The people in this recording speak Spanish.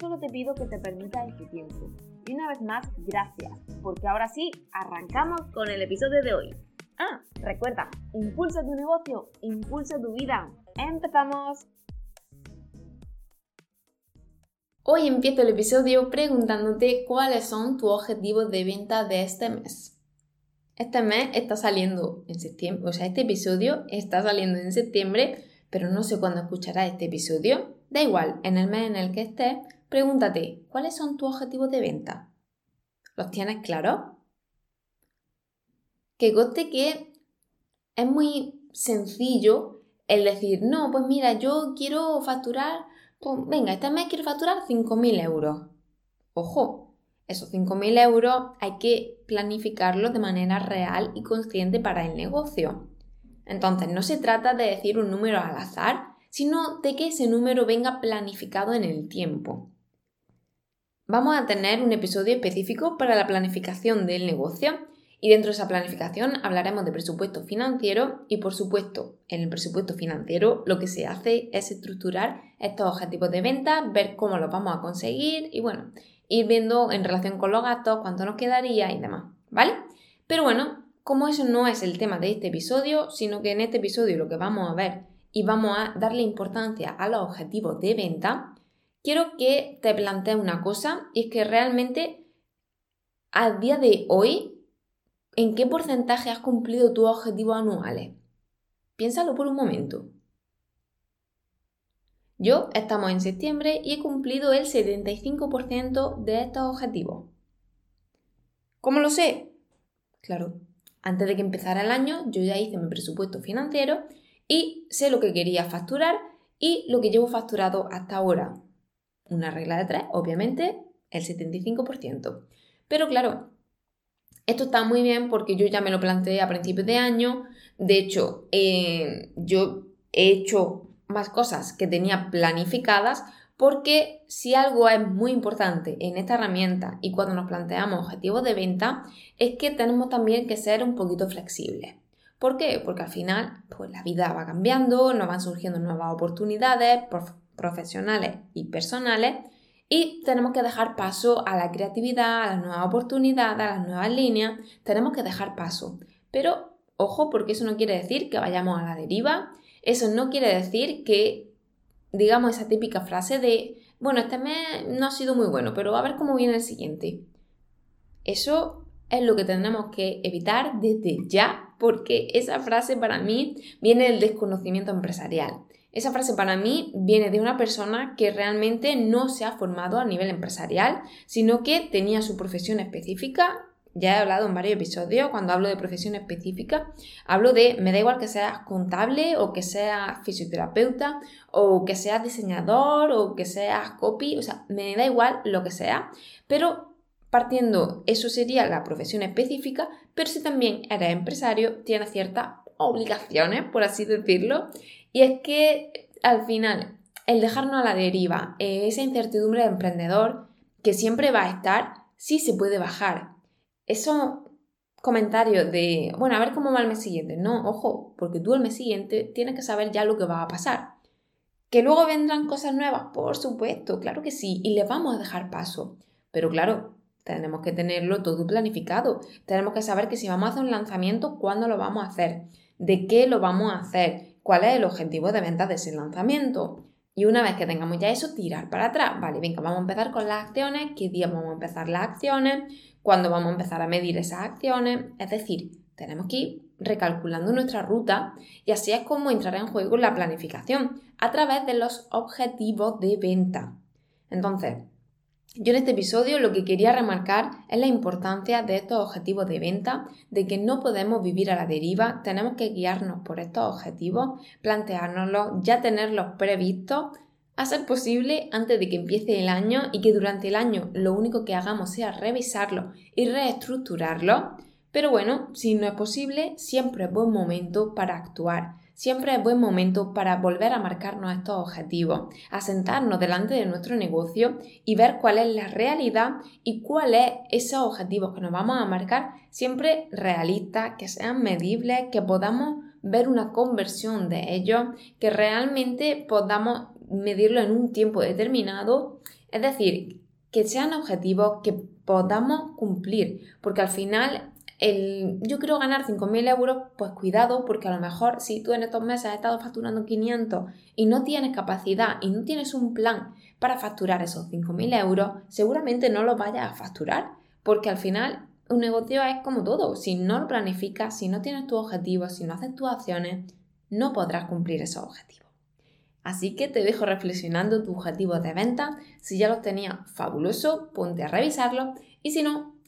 solo te pido que te permitas este tiempo. Y una vez más, gracias, porque ahora sí, arrancamos con el episodio de hoy. Ah, recuerda, impulsa tu negocio, impulsa tu vida. ¡Empezamos! Hoy empiezo el episodio preguntándote cuáles son tus objetivos de venta de este mes. Este mes está saliendo en septiembre, o sea, este episodio está saliendo en septiembre, pero no sé cuándo escucharás este episodio. Da igual, en el mes en el que estés, pregúntate cuáles son tus objetivos de venta. ¿Los tienes claros? que coste que es muy sencillo el decir, no, pues mira, yo quiero facturar, pues venga, este mes quiero facturar 5.000 euros. Ojo, esos 5.000 euros hay que planificarlos de manera real y consciente para el negocio. Entonces, no se trata de decir un número al azar, sino de que ese número venga planificado en el tiempo. Vamos a tener un episodio específico para la planificación del negocio y dentro de esa planificación hablaremos de presupuesto financiero y por supuesto en el presupuesto financiero lo que se hace es estructurar estos objetivos de venta, ver cómo los vamos a conseguir y bueno, ir viendo en relación con los gastos cuánto nos quedaría y demás, ¿vale? Pero bueno, como eso no es el tema de este episodio, sino que en este episodio lo que vamos a ver y vamos a darle importancia a los objetivos de venta, quiero que te plantees una cosa y es que realmente a día de hoy ¿En qué porcentaje has cumplido tus objetivos anuales? Piénsalo por un momento. Yo estamos en septiembre y he cumplido el 75% de estos objetivos. ¿Cómo lo sé? Claro, antes de que empezara el año yo ya hice mi presupuesto financiero y sé lo que quería facturar y lo que llevo facturado hasta ahora. Una regla de tres, obviamente, el 75%. Pero claro, esto está muy bien porque yo ya me lo planteé a principios de año. De hecho, eh, yo he hecho más cosas que tenía planificadas porque si algo es muy importante en esta herramienta y cuando nos planteamos objetivos de venta es que tenemos también que ser un poquito flexibles. ¿Por qué? Porque al final pues la vida va cambiando, nos van surgiendo nuevas oportunidades profesionales y personales y tenemos que dejar paso a la creatividad, a las nuevas oportunidades, a las nuevas líneas. Tenemos que dejar paso. Pero ojo, porque eso no quiere decir que vayamos a la deriva. Eso no quiere decir que digamos esa típica frase de, bueno, este mes no ha sido muy bueno, pero a ver cómo viene el siguiente. Eso es lo que tenemos que evitar desde ya, porque esa frase para mí viene del desconocimiento empresarial. Esa frase para mí viene de una persona que realmente no se ha formado a nivel empresarial, sino que tenía su profesión específica. Ya he hablado en varios episodios, cuando hablo de profesión específica, hablo de, me da igual que seas contable o que seas fisioterapeuta o que seas diseñador o que seas copy, o sea, me da igual lo que sea, pero partiendo, eso sería la profesión específica, pero si también eres empresario, tienes ciertas obligaciones, por así decirlo, y es que al final, el dejarnos a la deriva, esa incertidumbre de emprendedor que siempre va a estar, sí se puede bajar. Eso comentarios de, bueno, a ver cómo va el mes siguiente. No, ojo, porque tú el mes siguiente tienes que saber ya lo que va a pasar. Que luego vendrán cosas nuevas, por supuesto, claro que sí, y les vamos a dejar paso. Pero claro, tenemos que tenerlo todo planificado. Tenemos que saber que si vamos a hacer un lanzamiento, cuándo lo vamos a hacer, de qué lo vamos a hacer, cuál es el objetivo de venta de ese lanzamiento. Y una vez que tengamos ya eso, tirar para atrás. Vale, venga, vamos a empezar con las acciones, qué día vamos a empezar las acciones, cuándo vamos a empezar a medir esas acciones. Es decir, tenemos que ir recalculando nuestra ruta y así es como entrará en juego la planificación a través de los objetivos de venta. Entonces, yo en este episodio lo que quería remarcar es la importancia de estos objetivos de venta, de que no podemos vivir a la deriva, tenemos que guiarnos por estos objetivos, planteárnoslos, ya tenerlos previstos a ser posible antes de que empiece el año y que durante el año lo único que hagamos sea revisarlo y reestructurarlo. Pero bueno, si no es posible, siempre es buen momento para actuar. Siempre es buen momento para volver a marcarnos estos objetivos, a sentarnos delante de nuestro negocio y ver cuál es la realidad y cuál es esos objetivos que nos vamos a marcar, siempre realistas, que sean medibles, que podamos ver una conversión de ellos, que realmente podamos medirlo en un tiempo determinado, es decir, que sean objetivos que podamos cumplir, porque al final el, yo quiero ganar 5.000 euros, pues cuidado, porque a lo mejor si tú en estos meses has estado facturando 500 y no tienes capacidad y no tienes un plan para facturar esos 5.000 euros, seguramente no los vayas a facturar, porque al final un negocio es como todo, si no lo planificas, si no tienes tus objetivos, si no haces tus acciones, no podrás cumplir esos objetivos. Así que te dejo reflexionando tus objetivos de venta. Si ya los tenías, fabuloso, ponte a revisarlos y si no,